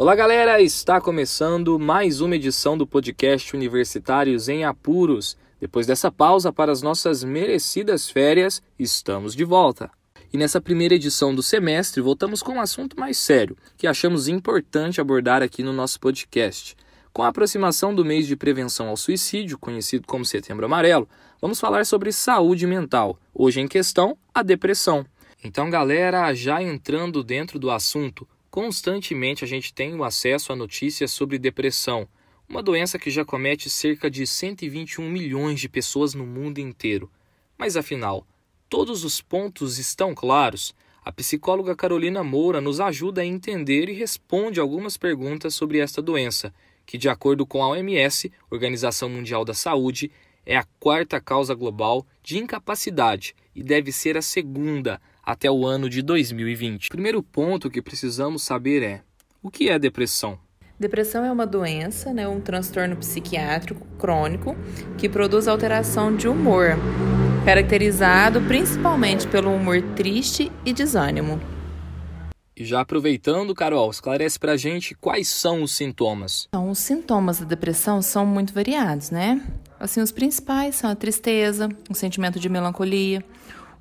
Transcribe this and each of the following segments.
Olá, galera! Está começando mais uma edição do podcast Universitários em Apuros. Depois dessa pausa para as nossas merecidas férias, estamos de volta. E nessa primeira edição do semestre, voltamos com um assunto mais sério, que achamos importante abordar aqui no nosso podcast. Com a aproximação do mês de prevenção ao suicídio, conhecido como Setembro Amarelo, vamos falar sobre saúde mental. Hoje em questão, a depressão. Então, galera, já entrando dentro do assunto, constantemente a gente tem o acesso a notícias sobre depressão, uma doença que já comete cerca de 121 milhões de pessoas no mundo inteiro. Mas afinal, todos os pontos estão claros? A psicóloga Carolina Moura nos ajuda a entender e responde algumas perguntas sobre esta doença que, de acordo com a OMS, Organização Mundial da Saúde, é a quarta causa global de incapacidade e deve ser a segunda até o ano de 2020. O primeiro ponto que precisamos saber é: o que é depressão? Depressão é uma doença, né, um transtorno psiquiátrico crônico que produz alteração de humor, caracterizado principalmente pelo humor triste e desânimo. E já aproveitando, Carol, esclarece pra gente quais são os sintomas. Então, os sintomas da depressão são muito variados, né? Assim, os principais são a tristeza, o sentimento de melancolia,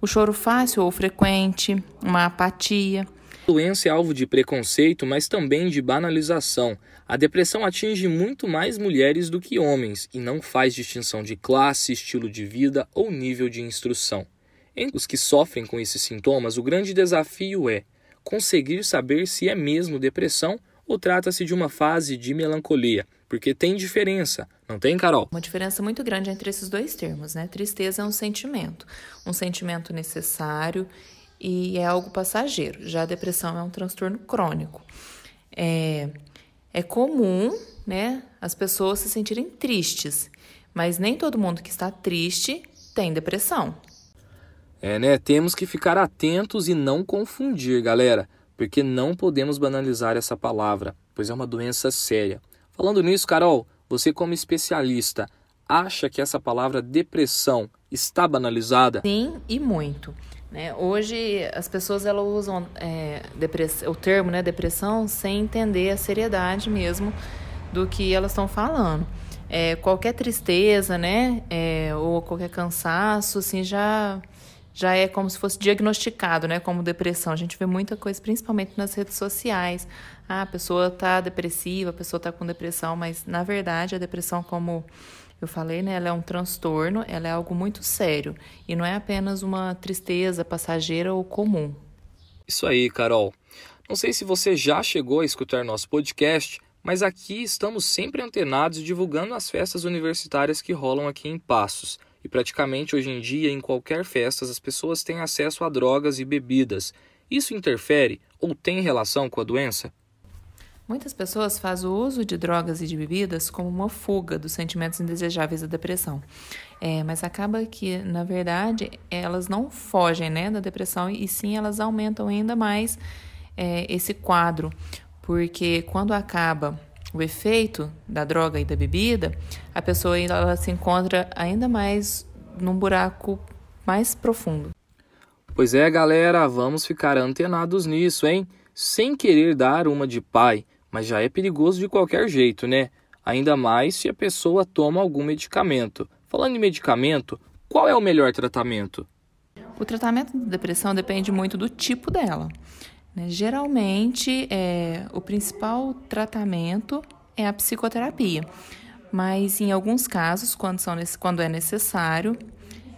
o choro fácil ou frequente, uma apatia. A doença é alvo de preconceito, mas também de banalização. A depressão atinge muito mais mulheres do que homens e não faz distinção de classe, estilo de vida ou nível de instrução. Entre os que sofrem com esses sintomas, o grande desafio é conseguir saber se é mesmo depressão ou trata-se de uma fase de melancolia, porque tem diferença, não tem, Carol? Uma diferença muito grande entre esses dois termos, né? Tristeza é um sentimento, um sentimento necessário e é algo passageiro. Já a depressão é um transtorno crônico. É, é comum, né, as pessoas se sentirem tristes, mas nem todo mundo que está triste tem depressão. É, né? Temos que ficar atentos e não confundir, galera, porque não podemos banalizar essa palavra, pois é uma doença séria. Falando nisso, Carol, você como especialista, acha que essa palavra depressão está banalizada? Sim, e muito. Né? Hoje as pessoas elas usam é, o termo né, depressão sem entender a seriedade mesmo do que elas estão falando. É, qualquer tristeza, né, é, ou qualquer cansaço, assim, já já é como se fosse diagnosticado, né, como depressão. A gente vê muita coisa, principalmente nas redes sociais. Ah, a pessoa está depressiva, a pessoa está com depressão, mas na verdade a depressão, como eu falei, né, ela é um transtorno, ela é algo muito sério e não é apenas uma tristeza passageira ou comum. Isso aí, Carol. Não sei se você já chegou a escutar nosso podcast, mas aqui estamos sempre antenados e divulgando as festas universitárias que rolam aqui em Passos. E praticamente hoje em dia, em qualquer festa, as pessoas têm acesso a drogas e bebidas. Isso interfere ou tem relação com a doença? Muitas pessoas fazem o uso de drogas e de bebidas como uma fuga dos sentimentos indesejáveis da depressão. É, mas acaba que, na verdade, elas não fogem né, da depressão e sim elas aumentam ainda mais é, esse quadro. Porque quando acaba o efeito da droga e da bebida, a pessoa ela se encontra ainda mais num buraco mais profundo. Pois é, galera, vamos ficar antenados nisso, hein? Sem querer dar uma de pai, mas já é perigoso de qualquer jeito, né? Ainda mais se a pessoa toma algum medicamento. Falando em medicamento, qual é o melhor tratamento? O tratamento da depressão depende muito do tipo dela. Né? Geralmente, é, o principal tratamento é a psicoterapia, mas em alguns casos, quando, são, quando é necessário,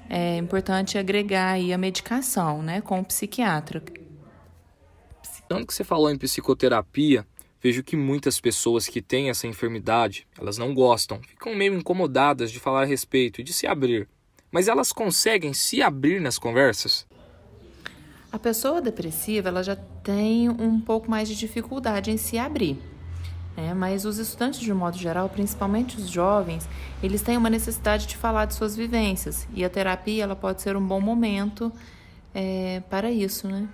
é importante agregar a medicação né, com o psiquiatra. Tanto que você falou em psicoterapia, vejo que muitas pessoas que têm essa enfermidade, elas não gostam, ficam meio incomodadas de falar a respeito e de se abrir. Mas elas conseguem se abrir nas conversas? A pessoa depressiva ela já tem um pouco mais de dificuldade em se abrir. Né? Mas os estudantes, de um modo geral, principalmente os jovens, eles têm uma necessidade de falar de suas vivências. E a terapia ela pode ser um bom momento é, para isso. Né?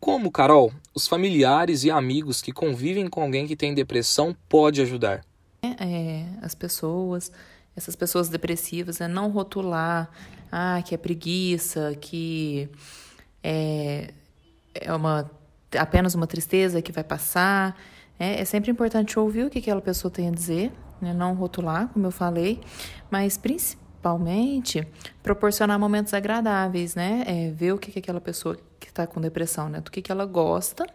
Como, Carol, os familiares e amigos que convivem com alguém que tem depressão pode ajudar? É, é as pessoas, essas pessoas depressivas, é não rotular ah, que é preguiça, que é, é uma, apenas uma tristeza que vai passar. É, é sempre importante ouvir o que aquela pessoa tem a dizer, né? não rotular, como eu falei, mas principalmente proporcionar momentos agradáveis, né? É, ver o que, que aquela pessoa que está com depressão, né? Do que, que ela gosta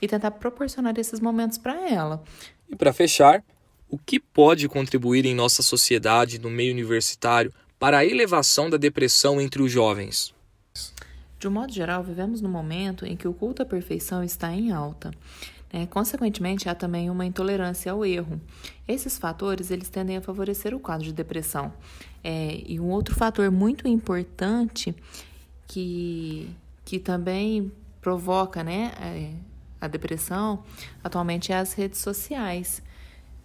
e tentar proporcionar esses momentos para ela. E para fechar, o que pode contribuir em nossa sociedade, no meio universitário, para a elevação da depressão entre os jovens? De um modo geral, vivemos num momento em que o culto à perfeição está em alta. É, consequentemente, há também uma intolerância ao erro. Esses fatores eles tendem a favorecer o quadro de depressão. É, e um outro fator muito importante que, que também provoca né, é, a depressão atualmente é as redes sociais.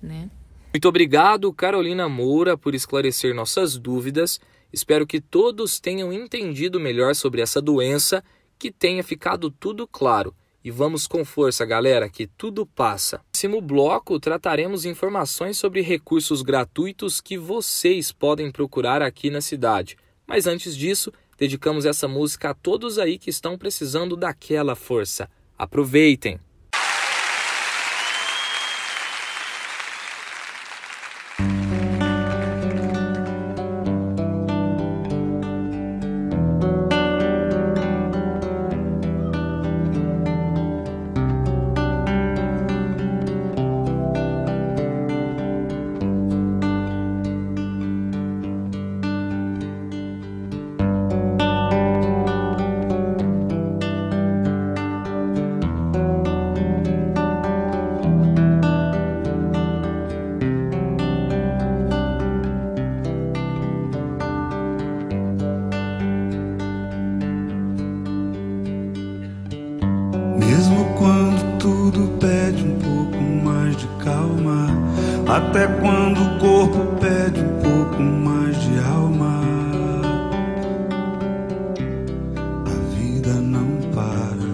Né? Muito obrigado, Carolina Moura, por esclarecer nossas dúvidas. Espero que todos tenham entendido melhor sobre essa doença, que tenha ficado tudo claro. E vamos com força, galera, que tudo passa. No próximo bloco, trataremos informações sobre recursos gratuitos que vocês podem procurar aqui na cidade. Mas antes disso, dedicamos essa música a todos aí que estão precisando daquela força. Aproveitem! Até quando o corpo pede um pouco mais de alma. A vida não para.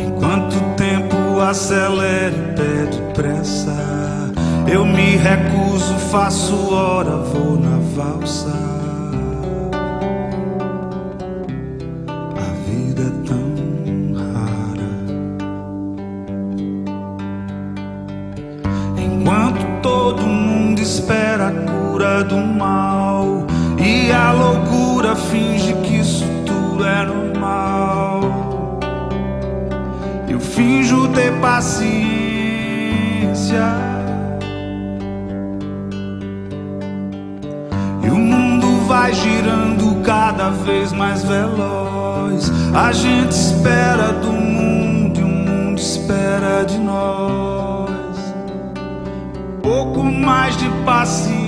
Enquanto o tempo acelera e pede pressa, eu me recuso, faço hora, vou na valsa. É normal. Eu finjo ter paciência. E o mundo vai girando cada vez mais veloz. A gente espera do mundo e o mundo espera de nós. Pouco mais de paciência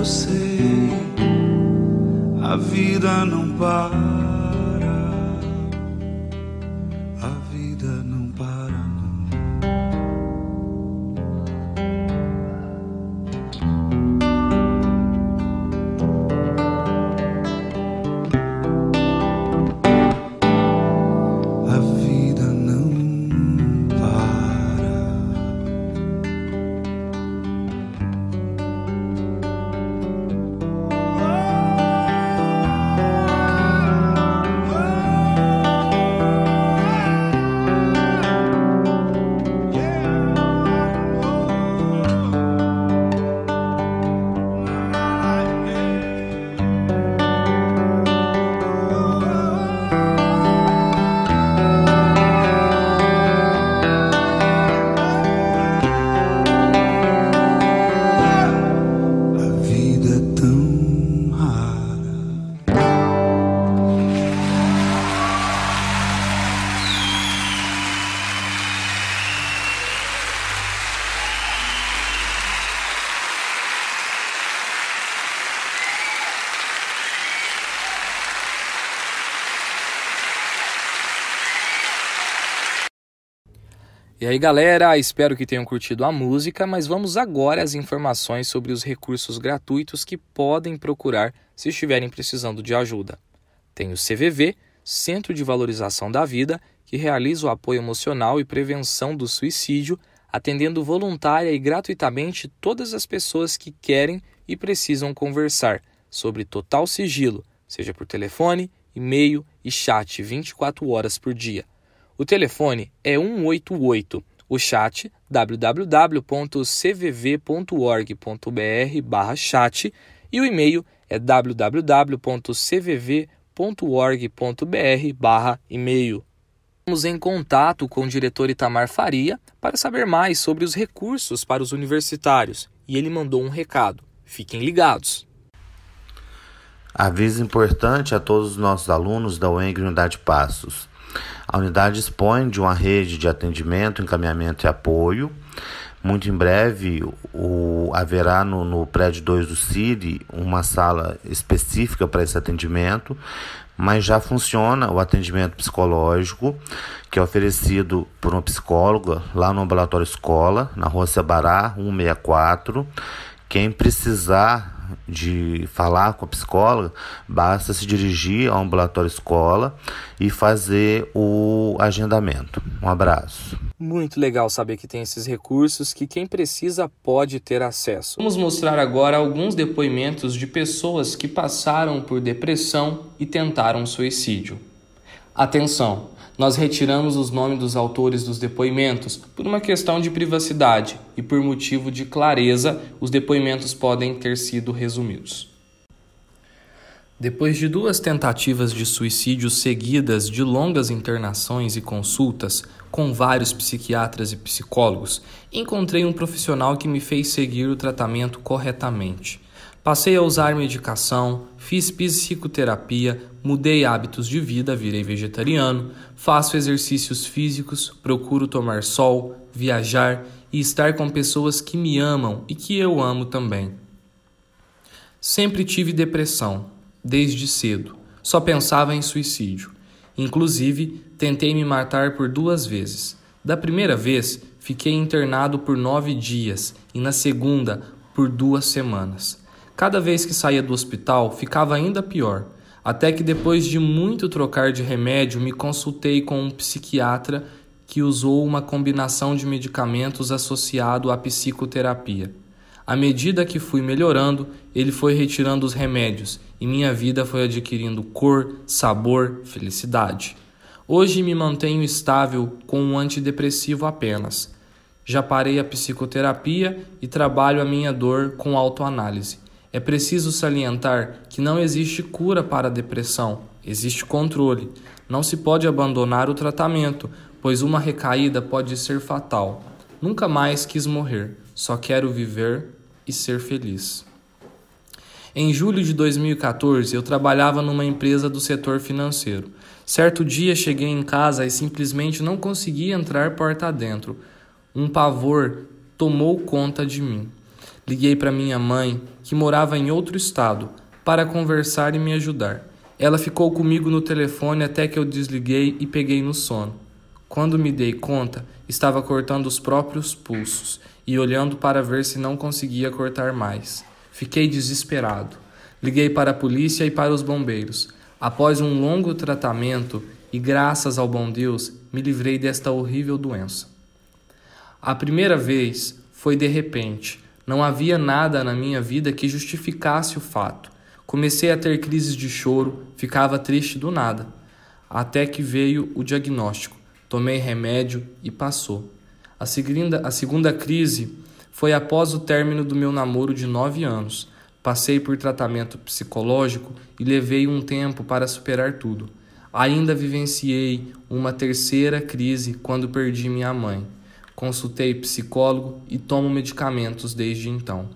eu sei, a vida não para. E aí, galera, espero que tenham curtido a música, mas vamos agora às informações sobre os recursos gratuitos que podem procurar se estiverem precisando de ajuda. Tem o CVV, Centro de Valorização da Vida, que realiza o apoio emocional e prevenção do suicídio, atendendo voluntária e gratuitamente todas as pessoas que querem e precisam conversar sobre total sigilo, seja por telefone, e-mail e chat 24 horas por dia. O telefone é 188, o chat www.cvv.org.br/chat e o e-mail é www.cvv.org.br/e-mail. Estamos em contato com o diretor Itamar Faria para saber mais sobre os recursos para os universitários e ele mandou um recado. Fiquem ligados. Aviso importante a todos os nossos alunos da UENG Unidade Passos. A unidade dispõe de uma rede de atendimento, encaminhamento e apoio. Muito em breve o, haverá no, no prédio 2 do CIRI uma sala específica para esse atendimento, mas já funciona o atendimento psicológico, que é oferecido por uma psicóloga lá no ambulatório escola, na rua Cebará 164. Quem precisar de falar com a psicóloga, basta se dirigir ao ambulatório escola e fazer o agendamento. Um abraço. Muito legal saber que tem esses recursos que quem precisa pode ter acesso. Vamos mostrar agora alguns depoimentos de pessoas que passaram por depressão e tentaram suicídio. Atenção! Nós retiramos os nomes dos autores dos depoimentos por uma questão de privacidade e por motivo de clareza, os depoimentos podem ter sido resumidos. Depois de duas tentativas de suicídio seguidas de longas internações e consultas com vários psiquiatras e psicólogos, encontrei um profissional que me fez seguir o tratamento corretamente. Passei a usar medicação, fiz psicoterapia, mudei hábitos de vida, virei vegetariano, faço exercícios físicos, procuro tomar sol, viajar e estar com pessoas que me amam e que eu amo também. Sempre tive depressão, desde cedo. Só pensava em suicídio. Inclusive, tentei me matar por duas vezes. Da primeira vez, fiquei internado por nove dias e na segunda, por duas semanas. Cada vez que saía do hospital, ficava ainda pior, até que depois de muito trocar de remédio, me consultei com um psiquiatra que usou uma combinação de medicamentos associado à psicoterapia. À medida que fui melhorando, ele foi retirando os remédios e minha vida foi adquirindo cor, sabor, felicidade. Hoje me mantenho estável com um antidepressivo apenas. Já parei a psicoterapia e trabalho a minha dor com autoanálise. É preciso salientar que não existe cura para a depressão, existe controle. Não se pode abandonar o tratamento, pois uma recaída pode ser fatal. Nunca mais quis morrer, só quero viver e ser feliz. Em julho de 2014, eu trabalhava numa empresa do setor financeiro. Certo dia cheguei em casa e simplesmente não consegui entrar porta adentro. Um pavor tomou conta de mim. Liguei para minha mãe, que morava em outro estado, para conversar e me ajudar. Ela ficou comigo no telefone até que eu desliguei e peguei no sono. Quando me dei conta, estava cortando os próprios pulsos e olhando para ver se não conseguia cortar mais. Fiquei desesperado. Liguei para a polícia e para os bombeiros. Após um longo tratamento e graças ao bom Deus, me livrei desta horrível doença. A primeira vez foi de repente. Não havia nada na minha vida que justificasse o fato. Comecei a ter crises de choro, ficava triste do nada. Até que veio o diagnóstico. Tomei remédio e passou. A segunda, a segunda crise foi após o término do meu namoro de nove anos. Passei por tratamento psicológico e levei um tempo para superar tudo. Ainda vivenciei uma terceira crise quando perdi minha mãe. Consultei psicólogo e tomo medicamentos desde então.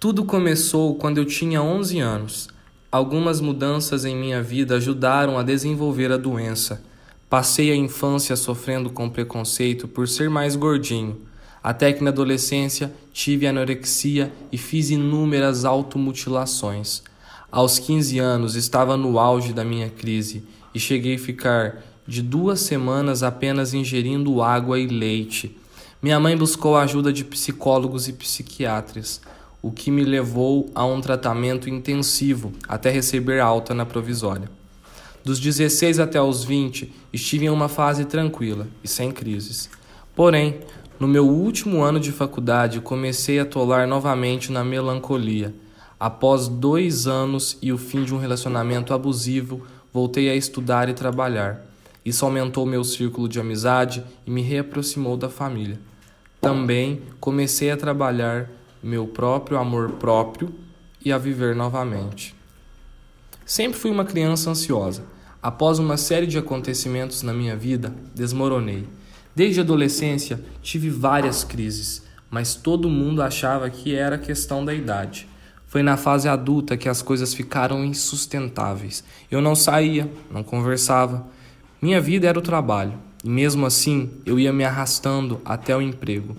Tudo começou quando eu tinha 11 anos. Algumas mudanças em minha vida ajudaram a desenvolver a doença. Passei a infância sofrendo com preconceito por ser mais gordinho, até que na adolescência tive anorexia e fiz inúmeras automutilações. Aos 15 anos estava no auge da minha crise e cheguei a ficar de duas semanas apenas ingerindo água e leite. Minha mãe buscou a ajuda de psicólogos e psiquiatras, o que me levou a um tratamento intensivo até receber alta na provisória. Dos 16 até os 20, estive em uma fase tranquila e sem crises. Porém, no meu último ano de faculdade, comecei a tolar novamente na melancolia. Após dois anos e o fim de um relacionamento abusivo, voltei a estudar e trabalhar. Isso aumentou meu círculo de amizade e me reaproximou da família. Também comecei a trabalhar meu próprio amor próprio e a viver novamente. Sempre fui uma criança ansiosa. Após uma série de acontecimentos na minha vida, desmoronei. Desde a adolescência tive várias crises, mas todo mundo achava que era questão da idade. Foi na fase adulta que as coisas ficaram insustentáveis. Eu não saía, não conversava. Minha vida era o trabalho, e mesmo assim eu ia me arrastando até o emprego.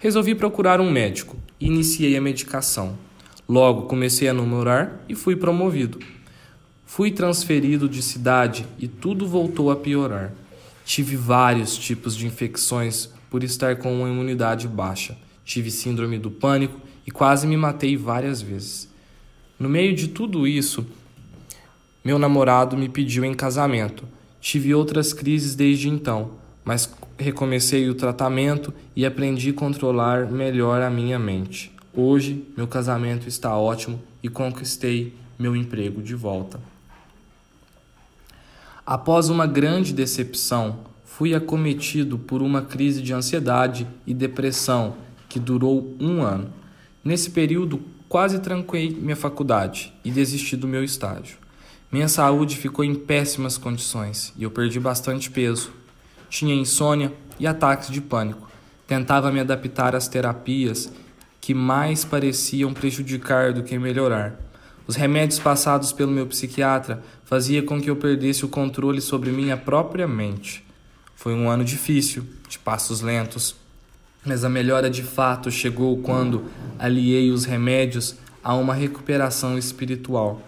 Resolvi procurar um médico e iniciei a medicação. Logo comecei a namorar e fui promovido. Fui transferido de cidade e tudo voltou a piorar. Tive vários tipos de infecções por estar com uma imunidade baixa. Tive síndrome do pânico e quase me matei várias vezes. No meio de tudo isso, meu namorado me pediu em casamento. Tive outras crises desde então, mas recomecei o tratamento e aprendi a controlar melhor a minha mente. Hoje, meu casamento está ótimo e conquistei meu emprego de volta. Após uma grande decepção, fui acometido por uma crise de ansiedade e depressão que durou um ano. Nesse período, quase tranquei minha faculdade e desisti do meu estágio. Minha saúde ficou em péssimas condições e eu perdi bastante peso. Tinha insônia e ataques de pânico. Tentava me adaptar às terapias que mais pareciam prejudicar do que melhorar. Os remédios passados pelo meu psiquiatra faziam com que eu perdesse o controle sobre minha própria mente. Foi um ano difícil, de passos lentos, mas a melhora de fato chegou quando aliei os remédios a uma recuperação espiritual.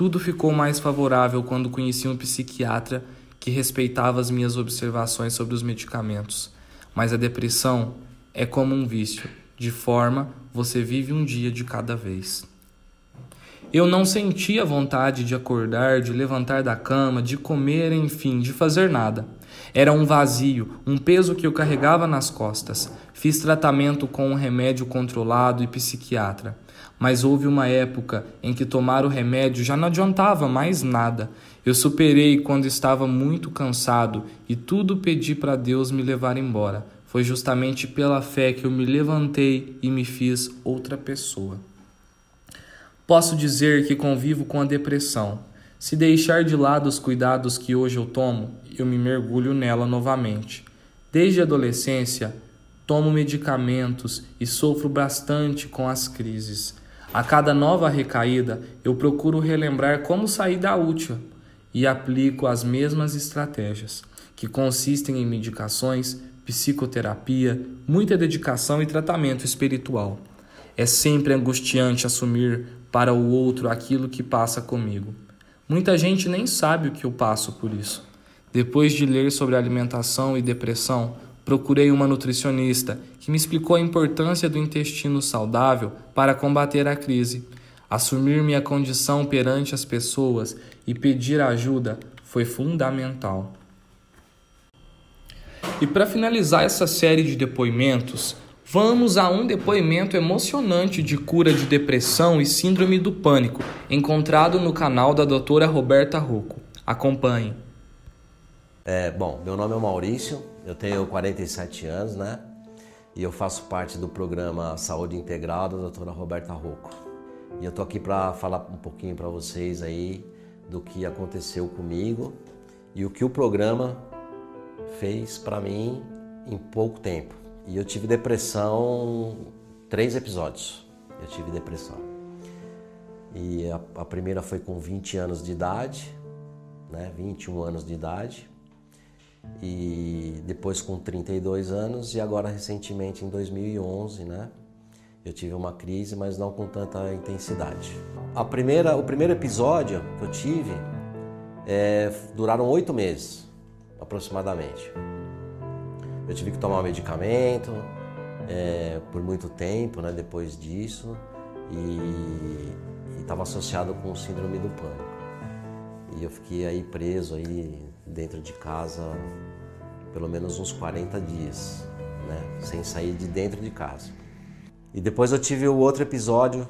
Tudo ficou mais favorável quando conheci um psiquiatra que respeitava as minhas observações sobre os medicamentos. Mas a depressão é como um vício, de forma você vive um dia de cada vez. Eu não sentia vontade de acordar, de levantar da cama, de comer, enfim, de fazer nada. Era um vazio, um peso que eu carregava nas costas. Fiz tratamento com um remédio controlado e psiquiatra. Mas houve uma época em que tomar o remédio já não adiantava mais nada. Eu superei quando estava muito cansado e tudo pedi para Deus me levar embora. Foi justamente pela fé que eu me levantei e me fiz outra pessoa. Posso dizer que convivo com a depressão. Se deixar de lado os cuidados que hoje eu tomo, eu me mergulho nela novamente. Desde a adolescência, tomo medicamentos e sofro bastante com as crises. A cada nova recaída, eu procuro relembrar como sair da última e aplico as mesmas estratégias, que consistem em medicações, psicoterapia, muita dedicação e tratamento espiritual. É sempre angustiante assumir para o outro aquilo que passa comigo. Muita gente nem sabe o que eu passo por isso. Depois de ler sobre alimentação e depressão, procurei uma nutricionista que me explicou a importância do intestino saudável para combater a crise. Assumir minha condição perante as pessoas e pedir ajuda foi fundamental. E para finalizar essa série de depoimentos, Vamos a um depoimento emocionante de cura de depressão e síndrome do pânico, encontrado no canal da doutora Roberta Rocco. Acompanhe. É, bom, meu nome é Maurício, eu tenho 47 anos, né? E eu faço parte do programa Saúde Integral da doutora Roberta Rocco. E eu tô aqui para falar um pouquinho para vocês aí do que aconteceu comigo e o que o programa fez para mim em pouco tempo. E eu tive depressão três episódios. Eu tive depressão. E a, a, primeira foi com 20 anos de idade, né? 21 anos de idade. E depois com 32 anos e agora recentemente em 2011, né? Eu tive uma crise, mas não com tanta intensidade. A primeira, o primeiro episódio que eu tive é, duraram oito meses. aproximadamente. Eu tive que tomar medicamento é, por muito tempo, né, depois disso, e estava associado com síndrome do pânico. E eu fiquei aí preso aí dentro de casa pelo menos uns 40 dias, né, sem sair de dentro de casa. E depois eu tive o outro episódio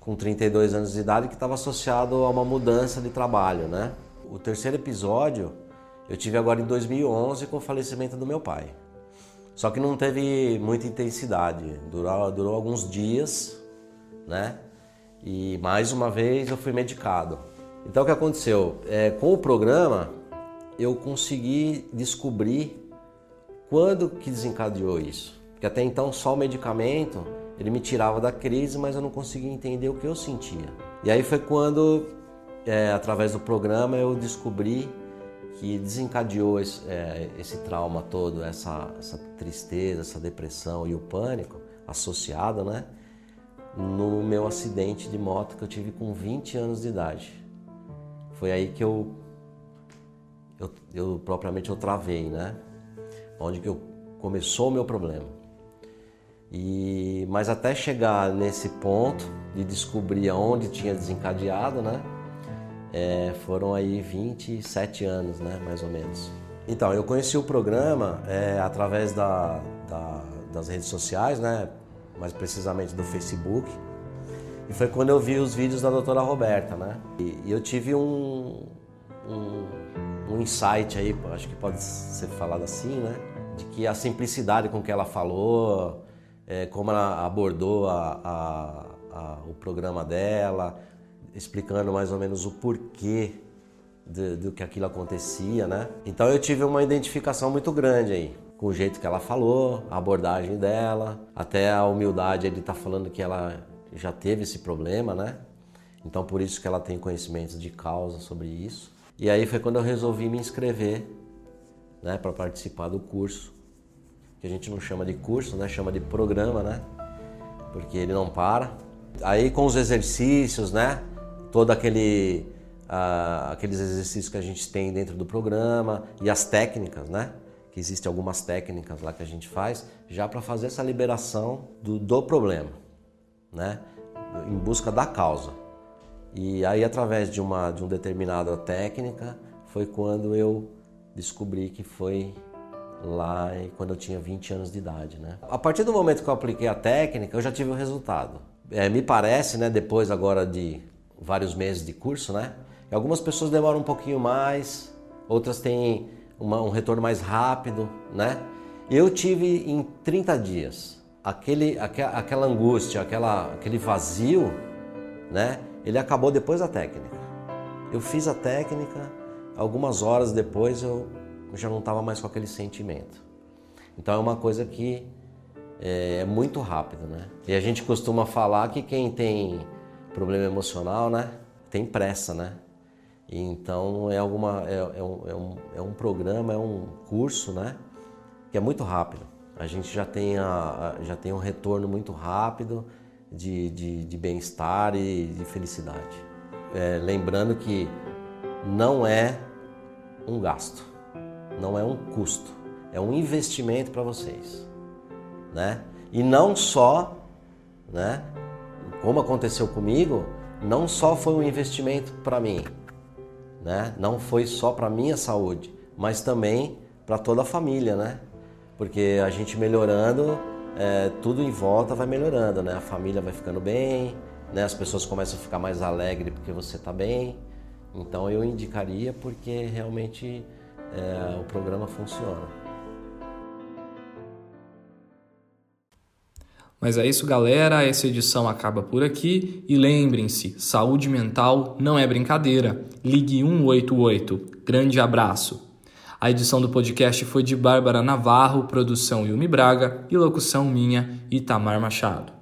com 32 anos de idade que estava associado a uma mudança de trabalho, né? O terceiro episódio eu tive agora em 2011 com o falecimento do meu pai. Só que não teve muita intensidade, durou, durou alguns dias, né? E mais uma vez eu fui medicado. Então o que aconteceu? É, com o programa eu consegui descobrir quando que desencadeou isso. Porque até então só o medicamento ele me tirava da crise, mas eu não conseguia entender o que eu sentia. E aí foi quando, é, através do programa, eu descobri que desencadeou esse, é, esse trauma todo, essa, essa, tristeza, essa depressão e o pânico associado, né? No meu acidente de moto que eu tive com 20 anos de idade. Foi aí que eu, eu, eu propriamente eu travei, né? Onde que eu, começou o meu problema. E, mas até chegar nesse ponto de descobrir aonde tinha desencadeado, né? É, foram aí 27 anos, né? Mais ou menos. Então, eu conheci o programa é, através da, da, das redes sociais, né? Mais precisamente do Facebook. E foi quando eu vi os vídeos da doutora Roberta, né? E, e eu tive um, um, um insight aí, acho que pode ser falado assim, né? De que a simplicidade com que ela falou, é, como ela abordou a, a, a, o programa dela, explicando mais ou menos o porquê do que aquilo acontecia, né? Então eu tive uma identificação muito grande aí com o jeito que ela falou, a abordagem dela, até a humildade ele tá falando que ela já teve esse problema, né? Então por isso que ela tem conhecimentos de causa sobre isso. E aí foi quando eu resolvi me inscrever, né, para participar do curso que a gente não chama de curso, né? Chama de programa, né? Porque ele não para. Aí com os exercícios, né? Todo aquele uh, aqueles exercícios que a gente tem dentro do programa e as técnicas, né? Que existem algumas técnicas lá que a gente faz já para fazer essa liberação do, do problema, né? Em busca da causa. E aí através de uma de uma determinada técnica foi quando eu descobri que foi lá quando eu tinha 20 anos de idade, né? A partir do momento que eu apliquei a técnica, eu já tive o resultado. É, me parece, né, depois agora de vários meses de curso, né? Algumas pessoas demoram um pouquinho mais, outras têm uma, um retorno mais rápido, né? Eu tive em 30 dias aquele, aquela angústia, aquela, aquele vazio, né? Ele acabou depois da técnica. Eu fiz a técnica, algumas horas depois eu já não estava mais com aquele sentimento. Então é uma coisa que é, é muito rápido, né? E a gente costuma falar que quem tem problema emocional, né, tem pressa, né? Então é alguma é, é, um, é, um, é um programa, é um curso, né, que é muito rápido. A gente já tem, a, já tem um retorno muito rápido de, de, de bem-estar e de felicidade. É, lembrando que não é um gasto não é um custo, é um investimento para vocês, né? E não só, né? Como aconteceu comigo, não só foi um investimento para mim, né? Não foi só para minha saúde, mas também para toda a família, né? Porque a gente melhorando, é, tudo em volta vai melhorando, né? A família vai ficando bem, né? As pessoas começam a ficar mais alegres porque você está bem. Então eu indicaria porque realmente é, o programa funciona. Mas é isso, galera. Essa edição acaba por aqui. E lembrem-se: saúde mental não é brincadeira. Ligue 188. Grande abraço. A edição do podcast foi de Bárbara Navarro, produção Yumi Braga e locução minha, Itamar Machado.